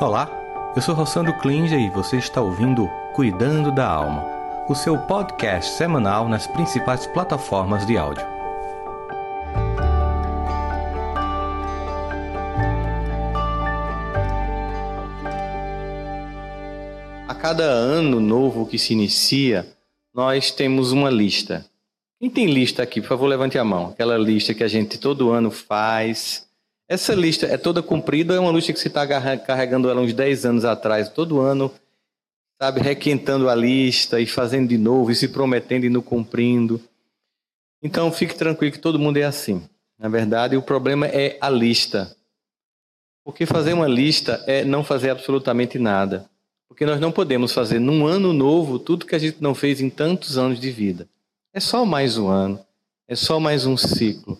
Olá, eu sou Rossandro Klinger e você está ouvindo Cuidando da Alma, o seu podcast semanal nas principais plataformas de áudio. A cada ano novo que se inicia, nós temos uma lista. Quem tem lista aqui, por favor, levante a mão. Aquela lista que a gente todo ano faz essa lista é toda cumprida, é uma lista que você está carregando ela uns 10 anos atrás, todo ano, sabe, requentando a lista e fazendo de novo, e se prometendo e não cumprindo. Então fique tranquilo que todo mundo é assim. Na verdade, o problema é a lista. Porque fazer uma lista é não fazer absolutamente nada. Porque nós não podemos fazer num ano novo tudo que a gente não fez em tantos anos de vida. É só mais um ano, é só mais um ciclo.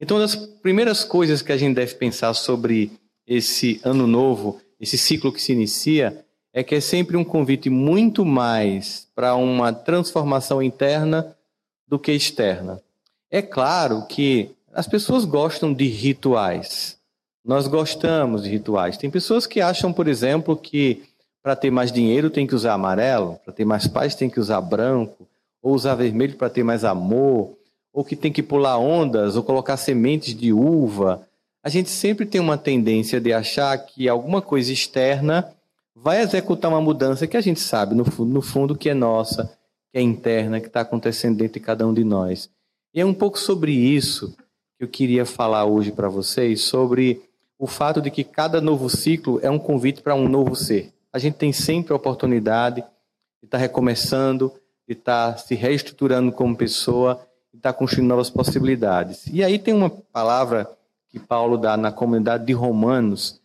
Então, uma das primeiras coisas que a gente deve pensar sobre esse ano novo, esse ciclo que se inicia, é que é sempre um convite muito mais para uma transformação interna do que externa. É claro que as pessoas gostam de rituais. Nós gostamos de rituais. Tem pessoas que acham, por exemplo, que para ter mais dinheiro tem que usar amarelo, para ter mais paz tem que usar branco, ou usar vermelho para ter mais amor, ou que tem que pular ondas, ou colocar sementes de uva, a gente sempre tem uma tendência de achar que alguma coisa externa vai executar uma mudança que a gente sabe, no fundo, no fundo que é nossa, que é interna, que está acontecendo dentro de cada um de nós. E é um pouco sobre isso que eu queria falar hoje para vocês, sobre o fato de que cada novo ciclo é um convite para um novo ser. A gente tem sempre a oportunidade de estar tá recomeçando, de estar tá se reestruturando como pessoa está construindo novas possibilidades. E aí tem uma palavra que Paulo dá na comunidade de Romanos,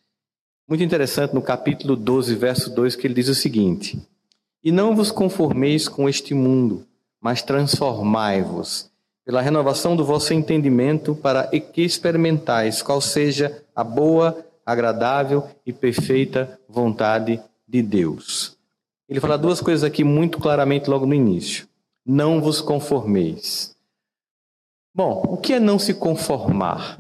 muito interessante, no capítulo 12, verso 2, que ele diz o seguinte: E não vos conformeis com este mundo, mas transformai-vos pela renovação do vosso entendimento, para que experimentais qual seja a boa, agradável e perfeita vontade de Deus. Ele fala duas coisas aqui muito claramente logo no início. Não vos conformeis. Bom, o que é não se conformar?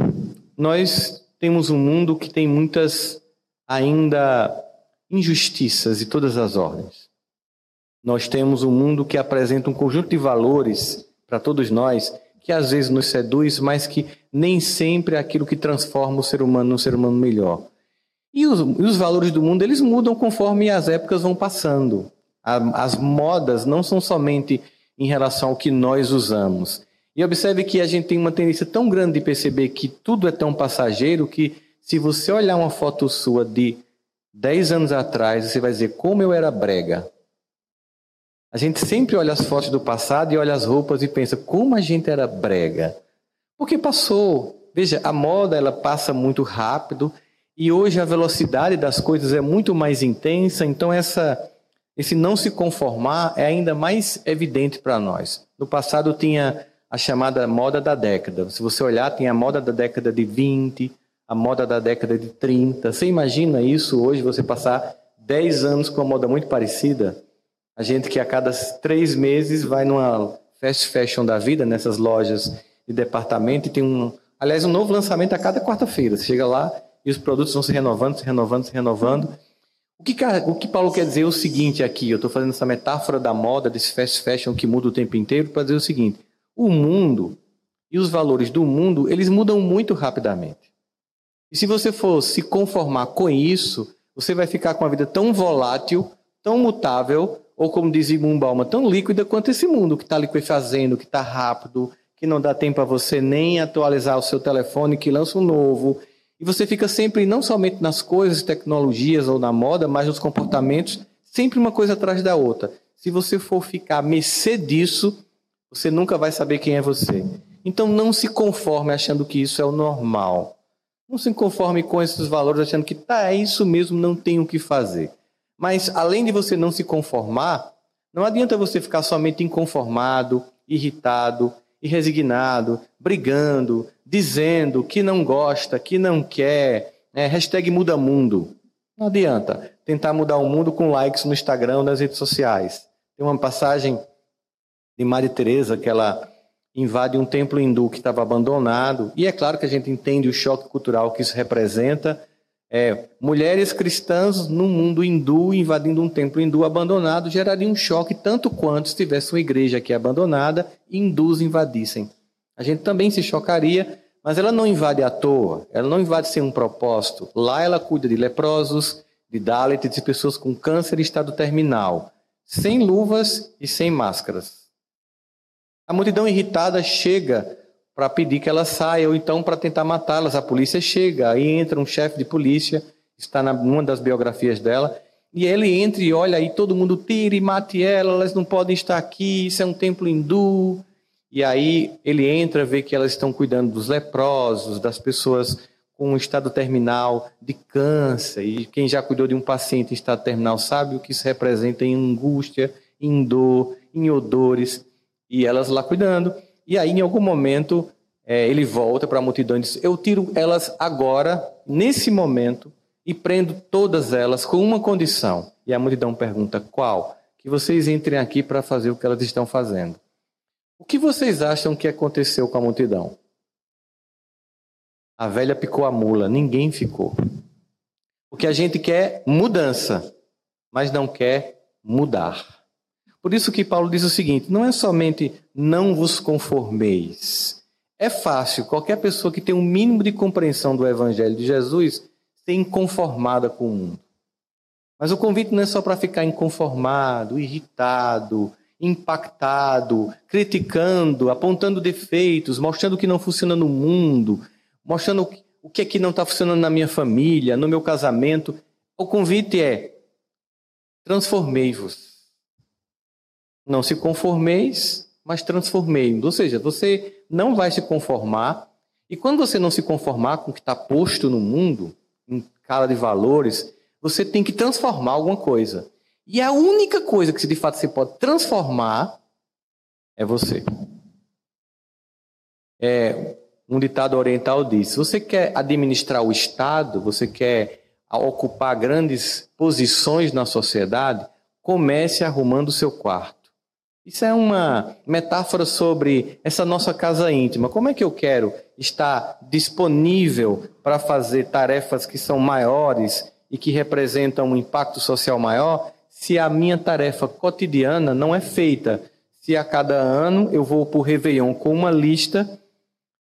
Nós temos um mundo que tem muitas ainda injustiças de todas as ordens. Nós temos um mundo que apresenta um conjunto de valores para todos nós que às vezes nos seduz, mas que nem sempre é aquilo que transforma o ser humano num ser humano melhor. E os, e os valores do mundo eles mudam conforme as épocas vão passando. A, as modas não são somente em relação ao que nós usamos, e observe que a gente tem uma tendência tão grande de perceber que tudo é tão passageiro que se você olhar uma foto sua de 10 anos atrás, você vai dizer como eu era brega. A gente sempre olha as fotos do passado e olha as roupas e pensa como a gente era brega. Porque passou. Veja, a moda ela passa muito rápido e hoje a velocidade das coisas é muito mais intensa, então essa esse não se conformar é ainda mais evidente para nós. No passado tinha a chamada moda da década. Se você olhar, tem a moda da década de 20, a moda da década de 30. Você imagina isso hoje, você passar 10 anos com uma moda muito parecida? A gente que a cada três meses vai numa fast fashion da vida, nessas lojas de departamento, e tem um, aliás, um novo lançamento a cada quarta-feira. Você chega lá e os produtos vão se renovando, se renovando, se renovando. O que, o que Paulo quer dizer é o seguinte aqui, eu estou fazendo essa metáfora da moda, desse fast fashion que muda o tempo inteiro, para dizer o seguinte: o mundo e os valores do mundo, eles mudam muito rapidamente. E se você for se conformar com isso, você vai ficar com uma vida tão volátil, tão mutável, ou como diz Zygmunt Bauman, tão líquida quanto esse mundo que está liquefazendo, que está rápido, que não dá tempo a você nem atualizar o seu telefone, que lança um novo. E você fica sempre, não somente nas coisas, tecnologias ou na moda, mas nos comportamentos, sempre uma coisa atrás da outra. Se você for ficar a mercê disso, você nunca vai saber quem é você. Então não se conforme achando que isso é o normal. Não se conforme com esses valores achando que tá, é isso mesmo, não tem o que fazer. Mas além de você não se conformar, não adianta você ficar somente inconformado, irritado e resignado, brigando, dizendo que não gosta, que não quer, né? hashtag muda mundo. Não adianta tentar mudar o mundo com likes no Instagram nas redes sociais. Tem uma passagem de Maria Teresa, que ela invade um templo hindu que estava abandonado. E é claro que a gente entende o choque cultural que isso representa. É, mulheres cristãs no mundo hindu invadindo um templo hindu abandonado geraria um choque tanto quanto se tivesse uma igreja aqui abandonada e hindus invadissem. A gente também se chocaria, mas ela não invade à toa, ela não invade sem um propósito. Lá ela cuida de leprosos, de Dalits, de pessoas com câncer e estado terminal, sem luvas e sem máscaras. A multidão irritada chega para pedir que ela saia, ou então para tentar matá-las. A polícia chega, aí entra um chefe de polícia, está numa das biografias dela, e ele entra e olha aí, todo mundo tira e mate ela, elas não podem estar aqui, isso é um templo hindu. E aí ele entra, vê que elas estão cuidando dos leprosos, das pessoas com um estado terminal de câncer. E quem já cuidou de um paciente em estado terminal sabe o que isso representa em angústia, em dor, em odores. E elas lá cuidando. E aí, em algum momento, é, ele volta para a multidão e diz: Eu tiro elas agora, nesse momento, e prendo todas elas com uma condição. E a multidão pergunta: Qual? Que vocês entrem aqui para fazer o que elas estão fazendo. O que vocês acham que aconteceu com a multidão? A velha picou a mula, ninguém ficou. Porque a gente quer mudança, mas não quer mudar. Por isso que Paulo diz o seguinte: não é somente não vos conformeis. É fácil qualquer pessoa que tem um mínimo de compreensão do evangelho de Jesus ser inconformada com o mundo. Mas o convite não é só para ficar inconformado, irritado, impactado, criticando, apontando defeitos, mostrando o que não funciona no mundo, mostrando o que é que não está funcionando na minha família, no meu casamento. O convite é: transformei-vos. Não se conformeis, mas transformei-vos. Ou seja, você não vai se conformar. E quando você não se conformar com o que está posto no mundo, em escala de valores, você tem que transformar alguma coisa. E a única coisa que de fato você pode transformar é você. É, um ditado oriental diz: se você quer administrar o Estado, você quer ocupar grandes posições na sociedade, comece arrumando o seu quarto. Isso é uma metáfora sobre essa nossa casa íntima. Como é que eu quero estar disponível para fazer tarefas que são maiores e que representam um impacto social maior, se a minha tarefa cotidiana não é feita? Se a cada ano eu vou para o Réveillon com uma lista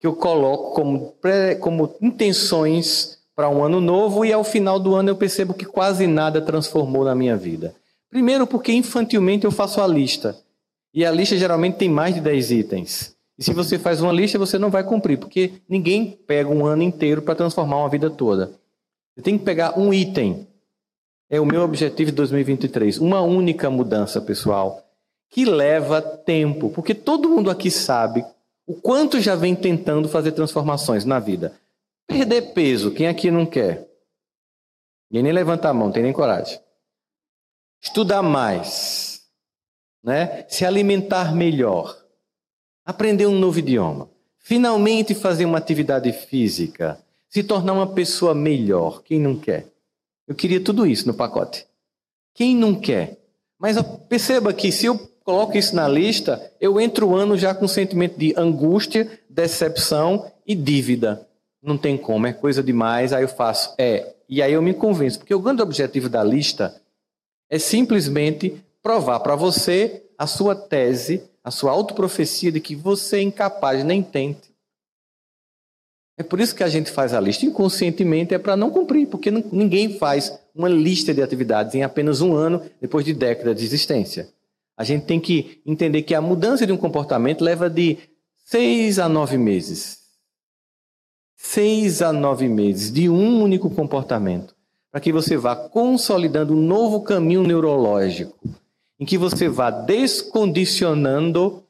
que eu coloco como, como intenções para um ano novo e ao final do ano eu percebo que quase nada transformou na minha vida. Primeiro, porque infantilmente eu faço a lista. E a lista geralmente tem mais de 10 itens. E se você faz uma lista, você não vai cumprir, porque ninguém pega um ano inteiro para transformar uma vida toda. Você tem que pegar um item. É o meu objetivo de 2023. Uma única mudança, pessoal, que leva tempo, porque todo mundo aqui sabe o quanto já vem tentando fazer transformações na vida. Perder peso, quem aqui não quer? Ninguém nem levanta a mão, tem nem coragem. Estudar mais, né? Se alimentar melhor, aprender um novo idioma, finalmente fazer uma atividade física, se tornar uma pessoa melhor. Quem não quer? Eu queria tudo isso no pacote. Quem não quer? Mas perceba que se eu coloco isso na lista, eu entro o ano já com um sentimento de angústia, decepção e dívida. Não tem como, é coisa demais, aí eu faço. É, e aí eu me convenço, porque o grande objetivo da lista é simplesmente provar para você a sua tese, a sua autoprofecia de que você é incapaz, nem tente. É por isso que a gente faz a lista inconscientemente, é para não cumprir, porque ninguém faz uma lista de atividades em apenas um ano, depois de décadas de existência. A gente tem que entender que a mudança de um comportamento leva de seis a nove meses. Seis a nove meses de um único comportamento. Para que você vá consolidando um novo caminho neurológico. Em que você vá descondicionando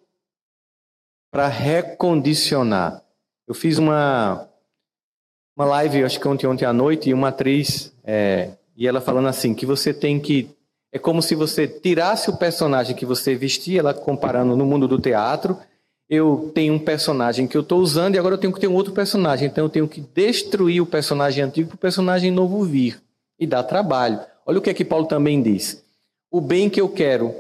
para recondicionar. Eu fiz uma, uma live, acho que ontem, ontem à noite, e uma atriz, é, e ela falando assim, que você tem que é como se você tirasse o personagem que você vestia, ela comparando no mundo do teatro. Eu tenho um personagem que eu estou usando e agora eu tenho que ter um outro personagem. Então eu tenho que destruir o personagem antigo para o personagem novo vir. E dá trabalho. Olha o que é que Paulo também diz. O bem que eu quero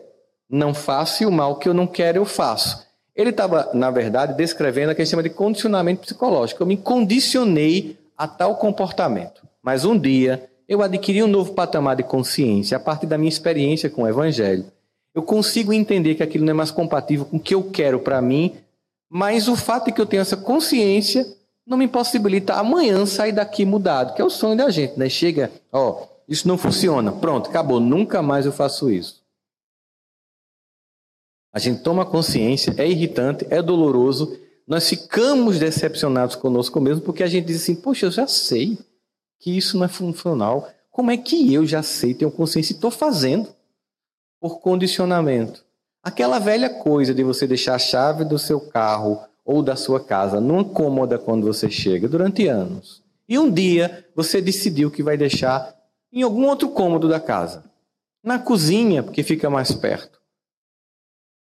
não faço e o mal que eu não quero eu faço. Ele estava, na verdade, descrevendo a que chama de condicionamento psicológico. Eu me condicionei a tal comportamento. Mas um dia eu adquiri um novo patamar de consciência a partir da minha experiência com o Evangelho. Eu consigo entender que aquilo não é mais compatível com o que eu quero para mim, mas o fato de que eu tenho essa consciência não me possibilita amanhã sair daqui mudado, que é o sonho da gente, né? Chega, ó, isso não funciona, pronto, acabou, nunca mais eu faço isso. A gente toma consciência, é irritante, é doloroso, nós ficamos decepcionados conosco mesmo porque a gente diz assim: Poxa, eu já sei que isso não é funcional. Como é que eu já sei, tenho consciência e estou fazendo? Por condicionamento. Aquela velha coisa de você deixar a chave do seu carro ou da sua casa numa cômoda quando você chega durante anos. E um dia você decidiu que vai deixar em algum outro cômodo da casa. Na cozinha, porque fica mais perto.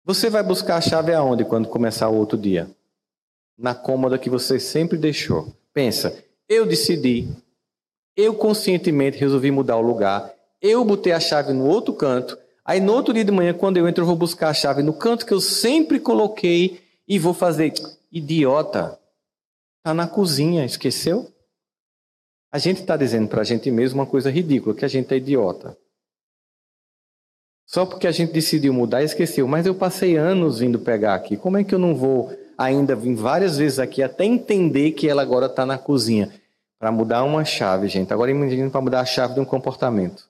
Você vai buscar a chave aonde quando começar o outro dia? na cômoda que você sempre deixou. Pensa, eu decidi, eu conscientemente resolvi mudar o lugar, eu botei a chave no outro canto, aí no outro dia de manhã, quando eu entro, eu vou buscar a chave no canto que eu sempre coloquei e vou fazer. Idiota, está na cozinha, esqueceu? A gente está dizendo para a gente mesmo uma coisa ridícula, que a gente é idiota. Só porque a gente decidiu mudar, esqueceu. Mas eu passei anos vindo pegar aqui. Como é que eu não vou ainda vim várias vezes aqui até entender que ela agora está na cozinha. Para mudar uma chave, gente. Agora imagina para mudar a chave de um comportamento.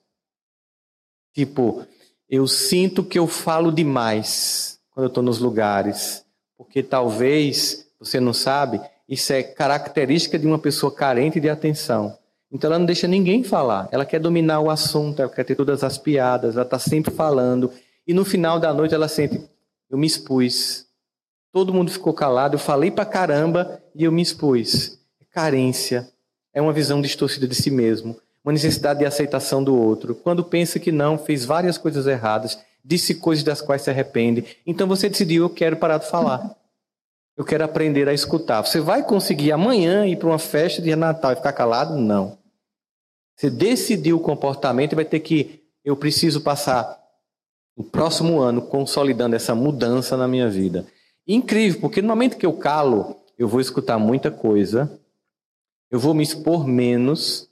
Tipo, eu sinto que eu falo demais quando eu estou nos lugares. Porque talvez, você não sabe, isso é característica de uma pessoa carente de atenção. Então ela não deixa ninguém falar. Ela quer dominar o assunto, ela quer ter todas as piadas, ela está sempre falando. E no final da noite ela sente: eu me expus, Todo mundo ficou calado, eu falei pra caramba e eu me expus. É carência, é uma visão distorcida de si mesmo, uma necessidade de aceitação do outro. Quando pensa que não, fez várias coisas erradas, disse coisas das quais se arrepende. Então você decidiu, eu quero parar de falar. Eu quero aprender a escutar. Você vai conseguir amanhã ir para uma festa de Natal e ficar calado? Não. Você decidiu o comportamento e vai ter que. Eu preciso passar o próximo ano consolidando essa mudança na minha vida. Incrível, porque no momento que eu calo, eu vou escutar muita coisa, eu vou me expor menos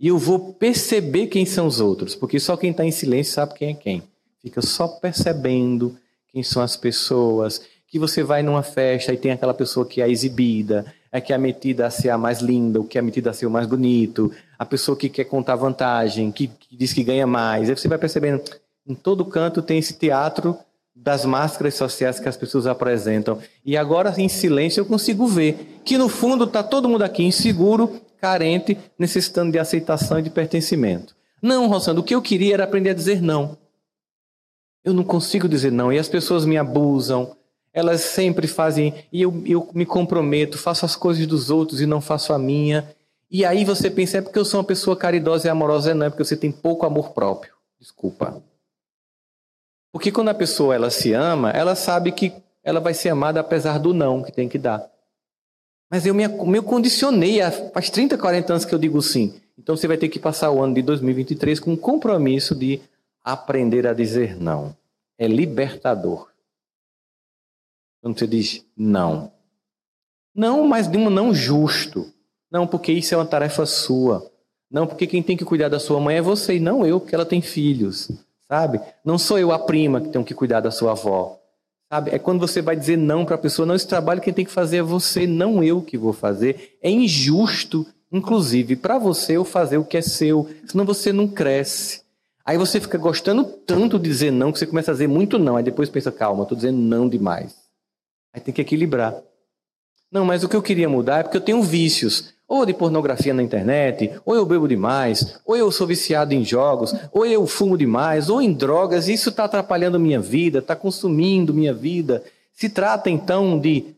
e eu vou perceber quem são os outros, porque só quem está em silêncio sabe quem é quem. Fica só percebendo quem são as pessoas. Que você vai numa festa e tem aquela pessoa que é exibida, é que é metida a ser a mais linda, o que é metida a ser o mais bonito, a pessoa que quer contar vantagem, que, que diz que ganha mais. Aí você vai percebendo, em todo canto tem esse teatro das máscaras sociais que as pessoas apresentam. E agora, em silêncio, eu consigo ver que, no fundo, está todo mundo aqui inseguro, carente, necessitando de aceitação e de pertencimento. Não, Rosando, o que eu queria era aprender a dizer não. Eu não consigo dizer não. E as pessoas me abusam. Elas sempre fazem. E eu, eu me comprometo, faço as coisas dos outros e não faço a minha. E aí você pensa, é porque eu sou uma pessoa caridosa e amorosa. Não, é porque você tem pouco amor próprio. Desculpa. Porque quando a pessoa ela se ama, ela sabe que ela vai ser amada apesar do não que tem que dar. Mas eu me, me condicionei, faz 30, 40 anos que eu digo sim. Então você vai ter que passar o ano de 2023 com um compromisso de aprender a dizer não. É libertador. Quando você diz não. Não, mas de um não justo. Não, porque isso é uma tarefa sua. Não, porque quem tem que cuidar da sua mãe é você e não eu, porque ela tem filhos sabe? Não sou eu a prima que tenho que cuidar da sua avó, sabe? É quando você vai dizer não para a pessoa, não, esse trabalho quem tem que fazer é você, não eu que vou fazer. É injusto, inclusive, para você eu fazer o que é seu, senão você não cresce. Aí você fica gostando tanto de dizer não que você começa a dizer muito não, aí depois pensa, calma, estou dizendo não demais. Aí tem que equilibrar. Não, mas o que eu queria mudar é porque eu tenho vícios ou de pornografia na internet, ou eu bebo demais, ou eu sou viciado em jogos, ou eu fumo demais, ou em drogas, isso está atrapalhando minha vida, está consumindo minha vida. Se trata então de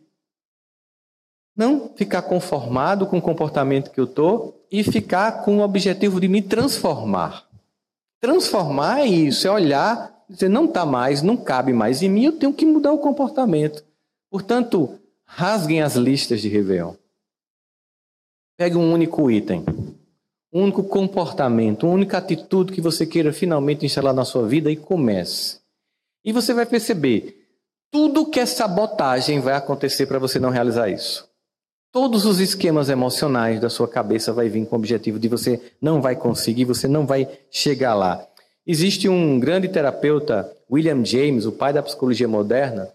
não ficar conformado com o comportamento que eu estou e ficar com o objetivo de me transformar. Transformar é isso, é olhar, dizer, não está mais, não cabe mais em mim, eu tenho que mudar o comportamento. Portanto, rasguem as listas de Réveillon. Pegue um único item, um único comportamento, uma única atitude que você queira finalmente instalar na sua vida e comece. E você vai perceber, tudo que é sabotagem vai acontecer para você não realizar isso. Todos os esquemas emocionais da sua cabeça vai vir com o objetivo de você não vai conseguir, você não vai chegar lá. Existe um grande terapeuta, William James, o pai da psicologia moderna,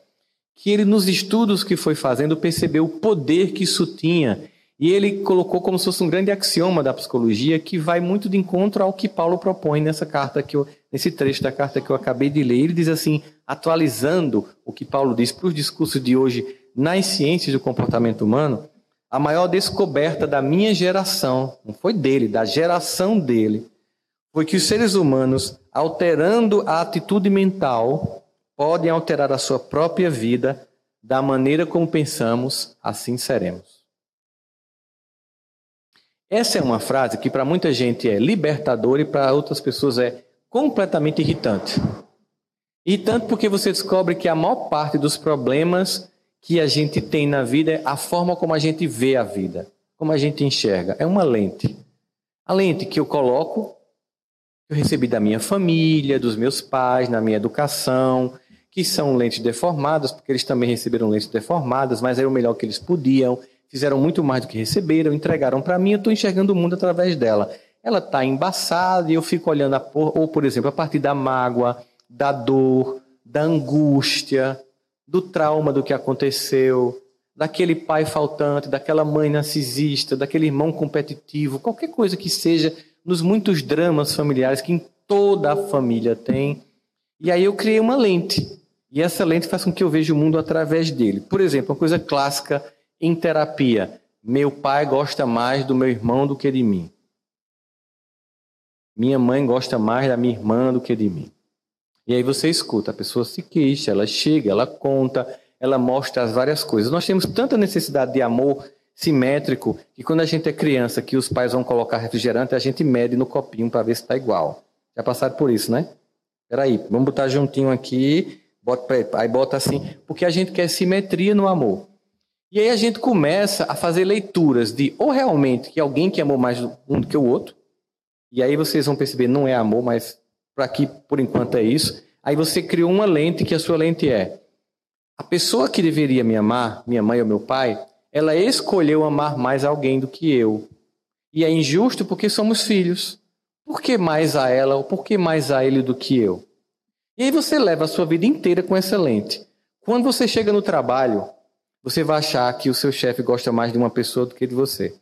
que ele nos estudos que foi fazendo percebeu o poder que isso tinha e ele colocou como se fosse um grande axioma da psicologia que vai muito de encontro ao que Paulo propõe nessa carta que eu, nesse trecho da carta que eu acabei de ler. Ele diz assim, atualizando o que Paulo diz para os discursos de hoje nas ciências do comportamento humano, a maior descoberta da minha geração, não foi dele, da geração dele, foi que os seres humanos, alterando a atitude mental, podem alterar a sua própria vida da maneira como pensamos, assim seremos. Essa é uma frase que para muita gente é libertadora e para outras pessoas é completamente irritante. Irritante porque você descobre que a maior parte dos problemas que a gente tem na vida é a forma como a gente vê a vida, como a gente enxerga. É uma lente. A lente que eu coloco, eu recebi da minha família, dos meus pais, na minha educação, que são lentes deformadas, porque eles também receberam lentes deformadas, mas era o melhor que eles podiam fizeram muito mais do que receberam, entregaram para mim, eu estou enxergando o mundo através dela. Ela está embaçada e eu fico olhando, a por, ou por exemplo, a partir da mágoa, da dor, da angústia, do trauma do que aconteceu, daquele pai faltante, daquela mãe narcisista, daquele irmão competitivo, qualquer coisa que seja, nos muitos dramas familiares que em toda a família tem. E aí eu criei uma lente. E essa lente faz com que eu veja o mundo através dele. Por exemplo, uma coisa clássica em terapia, meu pai gosta mais do meu irmão do que de mim. Minha mãe gosta mais da minha irmã do que de mim. E aí você escuta, a pessoa se queixa, ela chega, ela conta, ela mostra as várias coisas. Nós temos tanta necessidade de amor simétrico que quando a gente é criança, que os pais vão colocar refrigerante, a gente mede no copinho para ver se está igual. Já passaram por isso, né? Peraí, vamos botar juntinho aqui, bota, aí bota assim, porque a gente quer simetria no amor. E aí a gente começa a fazer leituras de ou realmente que alguém que amou mais um do que o outro, e aí vocês vão perceber, não é amor, mas para aqui por enquanto é isso. Aí você criou uma lente que a sua lente é a pessoa que deveria me amar, minha mãe ou meu pai, ela escolheu amar mais alguém do que eu. E é injusto porque somos filhos. Por que mais a ela ou por que mais a ele do que eu? E aí você leva a sua vida inteira com essa lente. Quando você chega no trabalho, você vai achar que o seu chefe gosta mais de uma pessoa do que de você.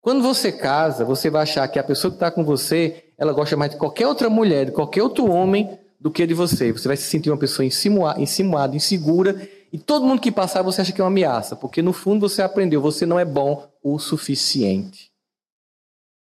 Quando você casa, você vai achar que a pessoa que está com você, ela gosta mais de qualquer outra mulher, de qualquer outro homem do que de você. Você vai se sentir uma pessoa insinuada, insegura, e todo mundo que passar você acha que é uma ameaça, porque no fundo você aprendeu, você não é bom o suficiente.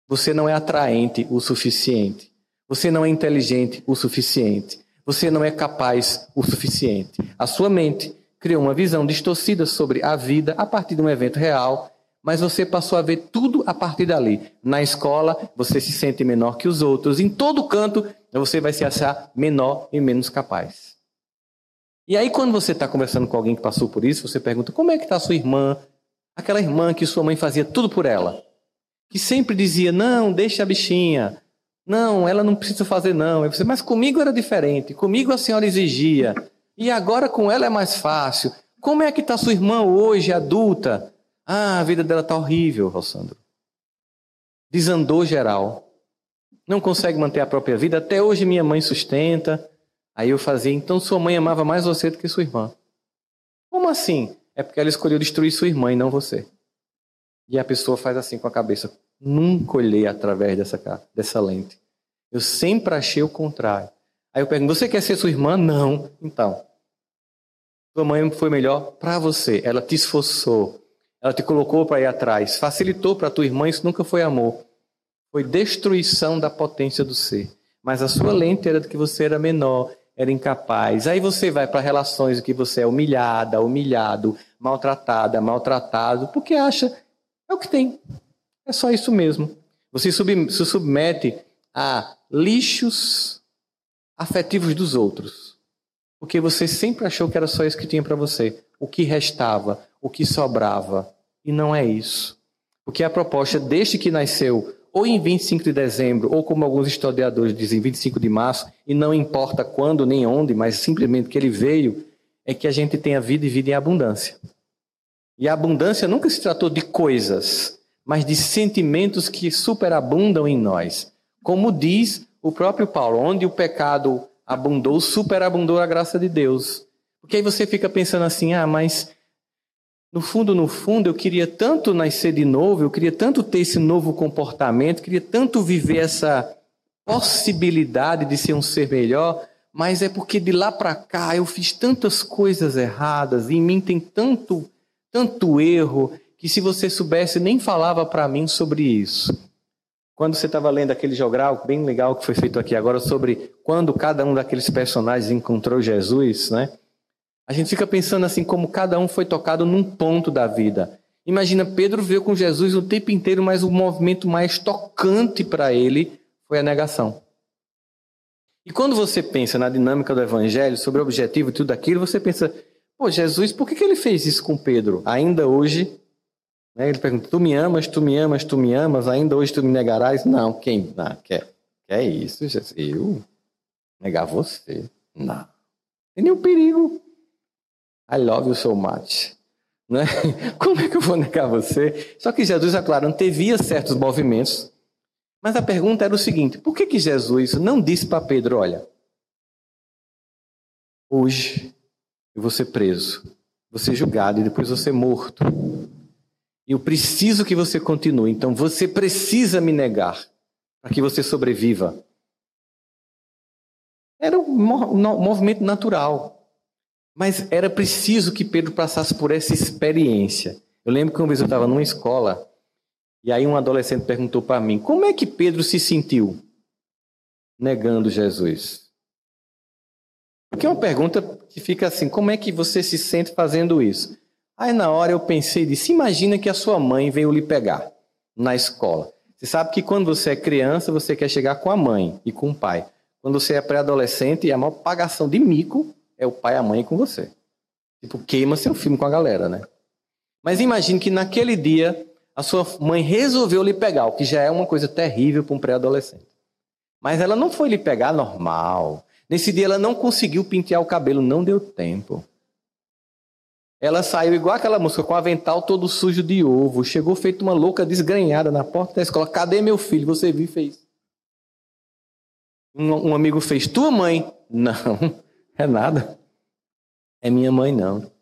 Você não é atraente o suficiente. Você não é inteligente o suficiente. Você não é capaz o suficiente. A sua mente criou uma visão distorcida sobre a vida a partir de um evento real, mas você passou a ver tudo a partir dali. Na escola, você se sente menor que os outros. Em todo canto, você vai se achar menor e menos capaz. E aí, quando você está conversando com alguém que passou por isso, você pergunta: como é que está sua irmã? Aquela irmã que sua mãe fazia tudo por ela. Que sempre dizia: não, deixa a bichinha. Não, ela não precisa fazer, não. Mas comigo era diferente. Comigo a senhora exigia. E agora com ela é mais fácil. Como é que está sua irmã hoje, adulta? Ah, a vida dela está horrível, Rossandro. Desandou geral. Não consegue manter a própria vida. Até hoje minha mãe sustenta. Aí eu fazia, então sua mãe amava mais você do que sua irmã. Como assim? É porque ela escolheu destruir sua irmã e não você. E a pessoa faz assim com a cabeça. Nunca olhei através dessa, dessa lente. Eu sempre achei o contrário. Aí eu pergunto: você quer ser sua irmã? Não. Então, sua mãe foi melhor para você. Ela te esforçou. Ela te colocou para ir atrás. Facilitou para tua irmã. Isso nunca foi amor. Foi destruição da potência do ser. Mas a sua lente era de que você era menor, era incapaz. Aí você vai para relações em que você é humilhada, humilhado, maltratada, maltratado, porque acha é o que tem. É só isso mesmo. Você se submete a lixos afetivos dos outros. Porque você sempre achou que era só isso que tinha para você. O que restava, o que sobrava. E não é isso. Porque a proposta, desde que nasceu, ou em 25 de dezembro, ou como alguns historiadores dizem, 25 de março, e não importa quando nem onde, mas simplesmente que ele veio, é que a gente tenha vida e vida em abundância. E a abundância nunca se tratou de coisas, mas de sentimentos que superabundam em nós. Como diz o próprio Paulo, onde o pecado abundou, superabundou a graça de Deus. Porque aí você fica pensando assim: ah, mas no fundo, no fundo, eu queria tanto nascer de novo, eu queria tanto ter esse novo comportamento, queria tanto viver essa possibilidade de ser um ser melhor, mas é porque de lá para cá eu fiz tantas coisas erradas, em mim tem tanto, tanto erro, que se você soubesse, nem falava para mim sobre isso. Quando você estava lendo aquele jogral bem legal que foi feito aqui agora sobre quando cada um daqueles personagens encontrou Jesus, né? A gente fica pensando assim como cada um foi tocado num ponto da vida. Imagina, Pedro veio com Jesus o tempo inteiro, mas o movimento mais tocante para ele foi a negação. E quando você pensa na dinâmica do evangelho, sobre o objetivo e tudo aquilo, você pensa, pô, Jesus, por que, que ele fez isso com Pedro? Ainda hoje, né, ele pergunta, tu me amas, tu me amas, tu me amas, ainda hoje tu me negarás? Não, quem? Não, quer, quer isso, Jesus? Eu? Negar você? Não. Tem nenhum perigo. I love you so much. Né? Como é que eu vou negar você? Só que Jesus, é claro, antevia certos movimentos. Mas a pergunta era o seguinte: por que, que Jesus não disse para Pedro: olha, hoje eu vou ser preso, vou ser julgado e depois vou ser morto. Eu preciso que você continue, então você precisa me negar para que você sobreviva. Era um movimento natural. Mas era preciso que Pedro passasse por essa experiência. Eu lembro que uma vez eu estava numa escola e aí um adolescente perguntou para mim: como é que Pedro se sentiu negando Jesus? Porque é uma pergunta que fica assim: como é que você se sente fazendo isso? Aí na hora eu pensei e disse: imagina que a sua mãe veio lhe pegar na escola. Você sabe que quando você é criança, você quer chegar com a mãe e com o pai. Quando você é pré-adolescente, a maior pagação de mico é o pai e a mãe com você. Tipo, queima seu filme com a galera, né? Mas imagine que naquele dia a sua mãe resolveu lhe pegar, o que já é uma coisa terrível para um pré-adolescente. Mas ela não foi lhe pegar normal. Nesse dia ela não conseguiu pentear o cabelo, não deu tempo. Ela saiu igual aquela moça com o avental todo sujo de ovo, chegou feito uma louca desgrenhada na porta da escola. Cadê meu filho? Você viu e fez. Um, um amigo fez, tua mãe? Não. É nada. É minha mãe, não.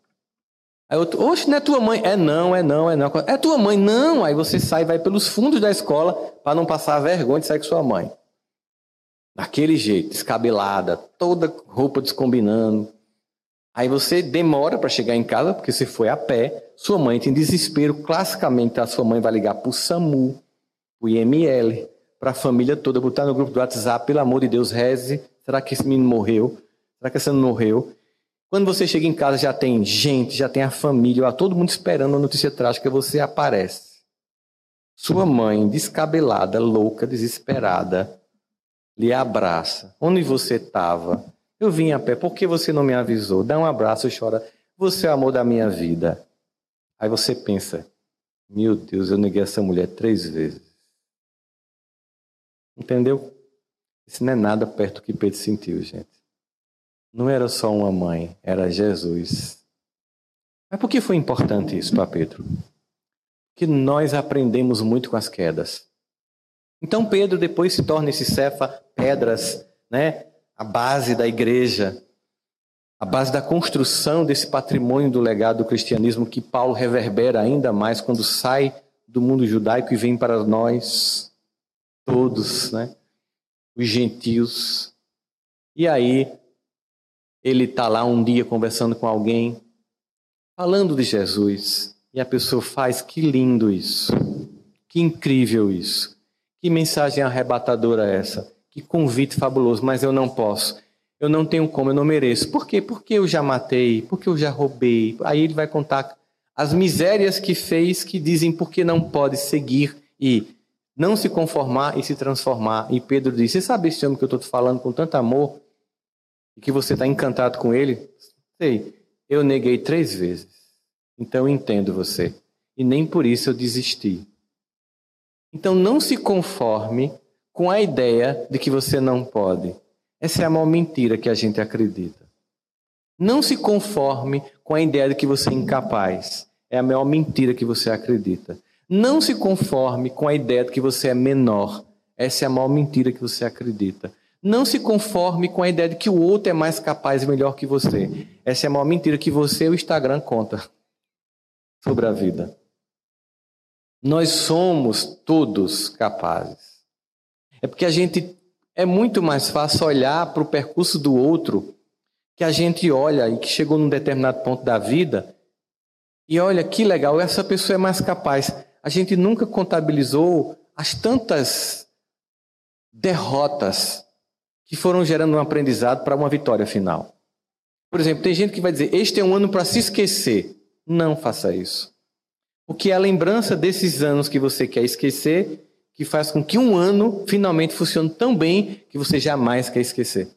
Aí outro, oxe, não é tua mãe? É não, é não, é não. É tua mãe? Não. Aí você sai vai pelos fundos da escola para não passar vergonha de sair com sua mãe. Daquele jeito, descabelada, toda roupa descombinando. Aí você demora para chegar em casa, porque você foi a pé. Sua mãe tem desespero. Classicamente, a sua mãe vai ligar para o SAMU, para o IML, para a família toda, botar no grupo do WhatsApp, pelo amor de Deus, reze. Será que esse menino morreu? Será que você não morreu? Quando você chega em casa, já tem gente, já tem a família, todo mundo esperando a notícia trágica, você aparece. Sua mãe, descabelada, louca, desesperada, lhe abraça. Onde você estava? Eu vim a pé, por que você não me avisou? Dá um abraço e chora. Você é o amor da minha vida. Aí você pensa: meu Deus, eu neguei essa mulher três vezes. Entendeu? Isso não é nada perto do que Pedro sentiu, gente não era só uma mãe, era Jesus. Mas por que foi importante isso para Pedro? Que nós aprendemos muito com as quedas. Então Pedro depois se torna esse cefa pedras, né? A base da igreja, a base da construção desse patrimônio do legado do cristianismo que Paulo reverbera ainda mais quando sai do mundo judaico e vem para nós todos, né? Os gentios. E aí ele está lá um dia conversando com alguém, falando de Jesus, e a pessoa faz: que lindo isso, que incrível isso, que mensagem arrebatadora é essa, que convite fabuloso, mas eu não posso. Eu não tenho como, eu não mereço. Por quê? Porque eu já matei, porque eu já roubei. Aí ele vai contar as misérias que fez que dizem porque não pode seguir e não se conformar e se transformar. E Pedro diz: Você sabe esse homem que eu estou te falando com tanto amor? e que você está encantado com ele, sei, eu neguei três vezes. Então eu entendo você. E nem por isso eu desisti. Então não se conforme com a ideia de que você não pode. Essa é a maior mentira que a gente acredita. Não se conforme com a ideia de que você é incapaz. é a maior mentira que você acredita. Não se conforme com a ideia de que você é menor. Essa é a maior mentira que você acredita. Não se conforme com a ideia de que o outro é mais capaz e melhor que você. Essa é a maior mentira que você e o Instagram conta sobre a vida. Nós somos todos capazes. É porque a gente é muito mais fácil olhar para o percurso do outro que a gente olha e que chegou num determinado ponto da vida e olha que legal, essa pessoa é mais capaz. A gente nunca contabilizou as tantas derrotas que foram gerando um aprendizado para uma vitória final. Por exemplo, tem gente que vai dizer: Este é um ano para se esquecer. Não faça isso. Porque é a lembrança desses anos que você quer esquecer que faz com que um ano finalmente funcione tão bem que você jamais quer esquecer.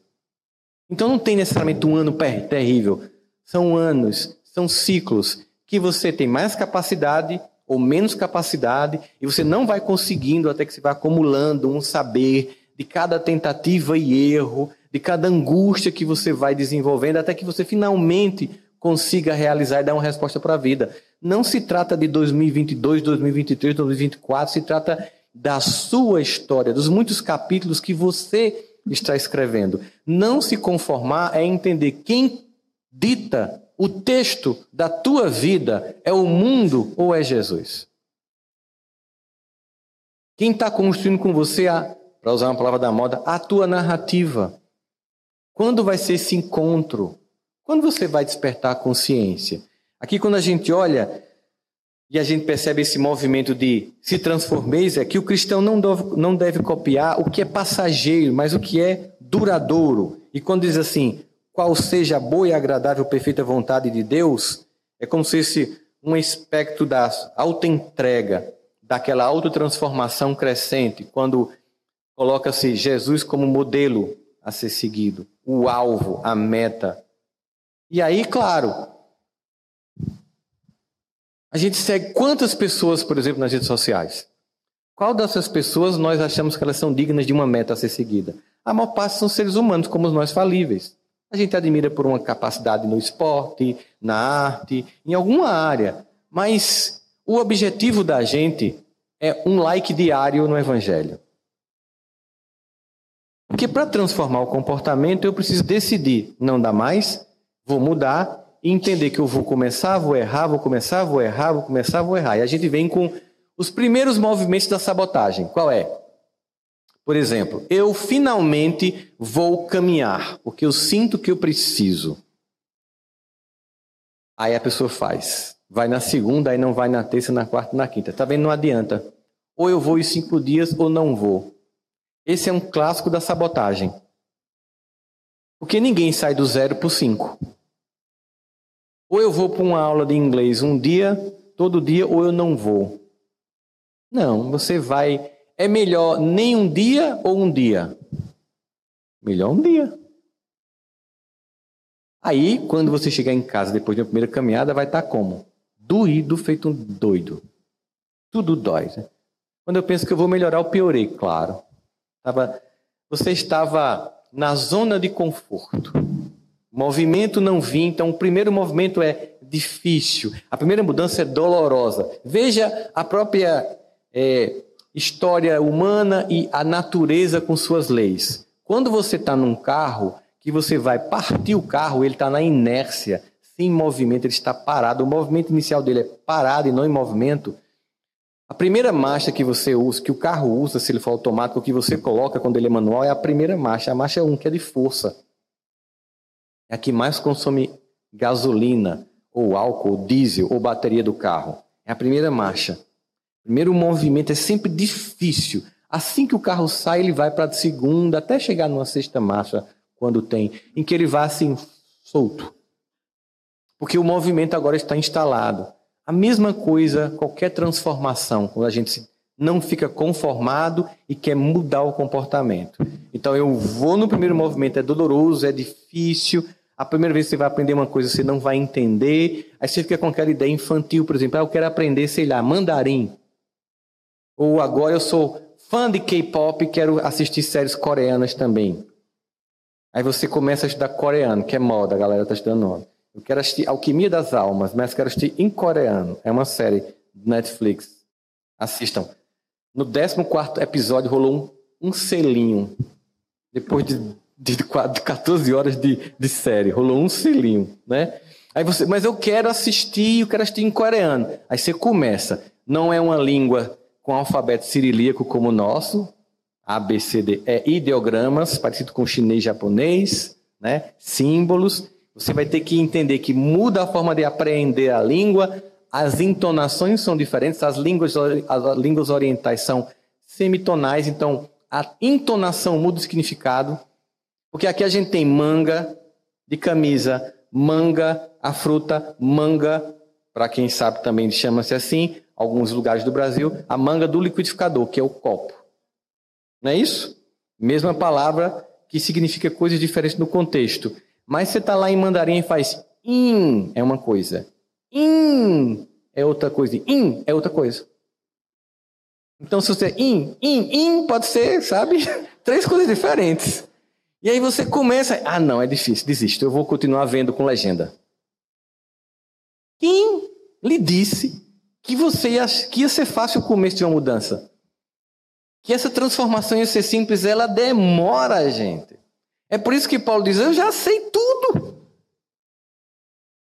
Então não tem necessariamente um ano terrível. São anos, são ciclos que você tem mais capacidade ou menos capacidade e você não vai conseguindo até que você vai acumulando um saber de cada tentativa e erro, de cada angústia que você vai desenvolvendo até que você finalmente consiga realizar e dar uma resposta para a vida. Não se trata de 2022, 2023, 2024, se trata da sua história, dos muitos capítulos que você está escrevendo. Não se conformar é entender quem dita o texto da tua vida é o mundo ou é Jesus. Quem está construindo com você, para usar uma palavra da moda, a tua narrativa. Quando vai ser esse encontro? Quando você vai despertar a consciência? Aqui, quando a gente olha e a gente percebe esse movimento de se transformeis, é que o cristão não deve, não deve copiar o que é passageiro, mas o que é duradouro. E quando diz assim, qual seja a boa e agradável perfeita vontade de Deus, é como se esse um aspecto da autoentrega, daquela autotransformação crescente, quando coloca-se Jesus como modelo a ser seguido, o alvo, a meta. E aí, claro, a gente segue quantas pessoas, por exemplo, nas redes sociais? Qual dessas pessoas nós achamos que elas são dignas de uma meta a ser seguida? A maior parte são seres humanos, como nós falíveis. A gente admira por uma capacidade no esporte, na arte, em alguma área. Mas o objetivo da gente é um like diário no Evangelho. Porque para transformar o comportamento, eu preciso decidir: não dá mais, vou mudar e entender que eu vou começar, vou errar, vou começar, vou errar, vou começar, vou errar. E a gente vem com os primeiros movimentos da sabotagem. Qual é? Por exemplo, eu finalmente vou caminhar, porque eu sinto que eu preciso. Aí a pessoa faz. Vai na segunda, aí não vai na terça, na quarta, na quinta. Tá vendo? Não adianta. Ou eu vou em cinco dias ou não vou. Esse é um clássico da sabotagem. Porque ninguém sai do zero para o cinco. Ou eu vou para uma aula de inglês um dia, todo dia, ou eu não vou. Não, você vai. É melhor nem um dia ou um dia? Melhor um dia. Aí, quando você chegar em casa depois da primeira caminhada, vai estar como? Doído, feito um doido. Tudo dói. Né? Quando eu penso que eu vou melhorar, eu piorei, claro. Você estava na zona de conforto. Movimento não vinha, então o primeiro movimento é difícil, a primeira mudança é dolorosa. Veja a própria é, história humana e a natureza com suas leis. Quando você está num carro, que você vai partir o carro, ele está na inércia, sem movimento, ele está parado. O movimento inicial dele é parado e não em movimento. A primeira marcha que você usa, que o carro usa, se ele for automático, que você coloca quando ele é manual, é a primeira marcha. A marcha 1, que é de força é a que mais consome gasolina, ou álcool, diesel, ou bateria do carro. É a primeira marcha. O primeiro movimento é sempre difícil. Assim que o carro sai, ele vai para a segunda, até chegar numa sexta marcha, quando tem, em que ele vai assim, solto. Porque o movimento agora está instalado. A mesma coisa, qualquer transformação, quando a gente não fica conformado e quer mudar o comportamento. Então eu vou no primeiro movimento, é doloroso, é difícil, a primeira vez que você vai aprender uma coisa, você não vai entender. Aí você fica com aquela ideia infantil, por exemplo, ah, eu quero aprender, sei lá, mandarim. Ou agora eu sou fã de K-pop e quero assistir séries coreanas também. Aí você começa a estudar coreano, que é moda, a galera está estudando moda. Eu quero assistir Alquimia das Almas, mas quero assistir em coreano. É uma série do Netflix. Assistam. No 14 episódio rolou um, um selinho. Depois de, de, de 14 horas de, de série, rolou um selinho, né? Aí você, mas eu quero assistir, eu quero assistir em coreano. Aí você começa. Não é uma língua com alfabeto cirílico como o nosso, A, B, C, D, é ideogramas, parecido com chinês japonês, né? símbolos. Você vai ter que entender que muda a forma de aprender a língua, as entonações são diferentes, as línguas, as línguas orientais são semitonais, então a entonação muda o significado. Porque aqui a gente tem manga de camisa, manga, a fruta, manga, para quem sabe também chama-se assim, alguns lugares do Brasil, a manga do liquidificador, que é o copo. Não é isso? Mesma palavra que significa coisas diferentes no contexto. Mas você está lá em mandarim e faz in é uma coisa, in é outra coisa, in é outra coisa. Então, se você in, in, in, pode ser, sabe? Três coisas diferentes. E aí você começa, ah, não, é difícil, desisto, eu vou continuar vendo com legenda. Quem lhe disse que você ia, que ia ser fácil o começo de uma mudança. Que essa transformação ia ser simples, ela demora, gente. É por isso que Paulo diz: Eu já sei tudo.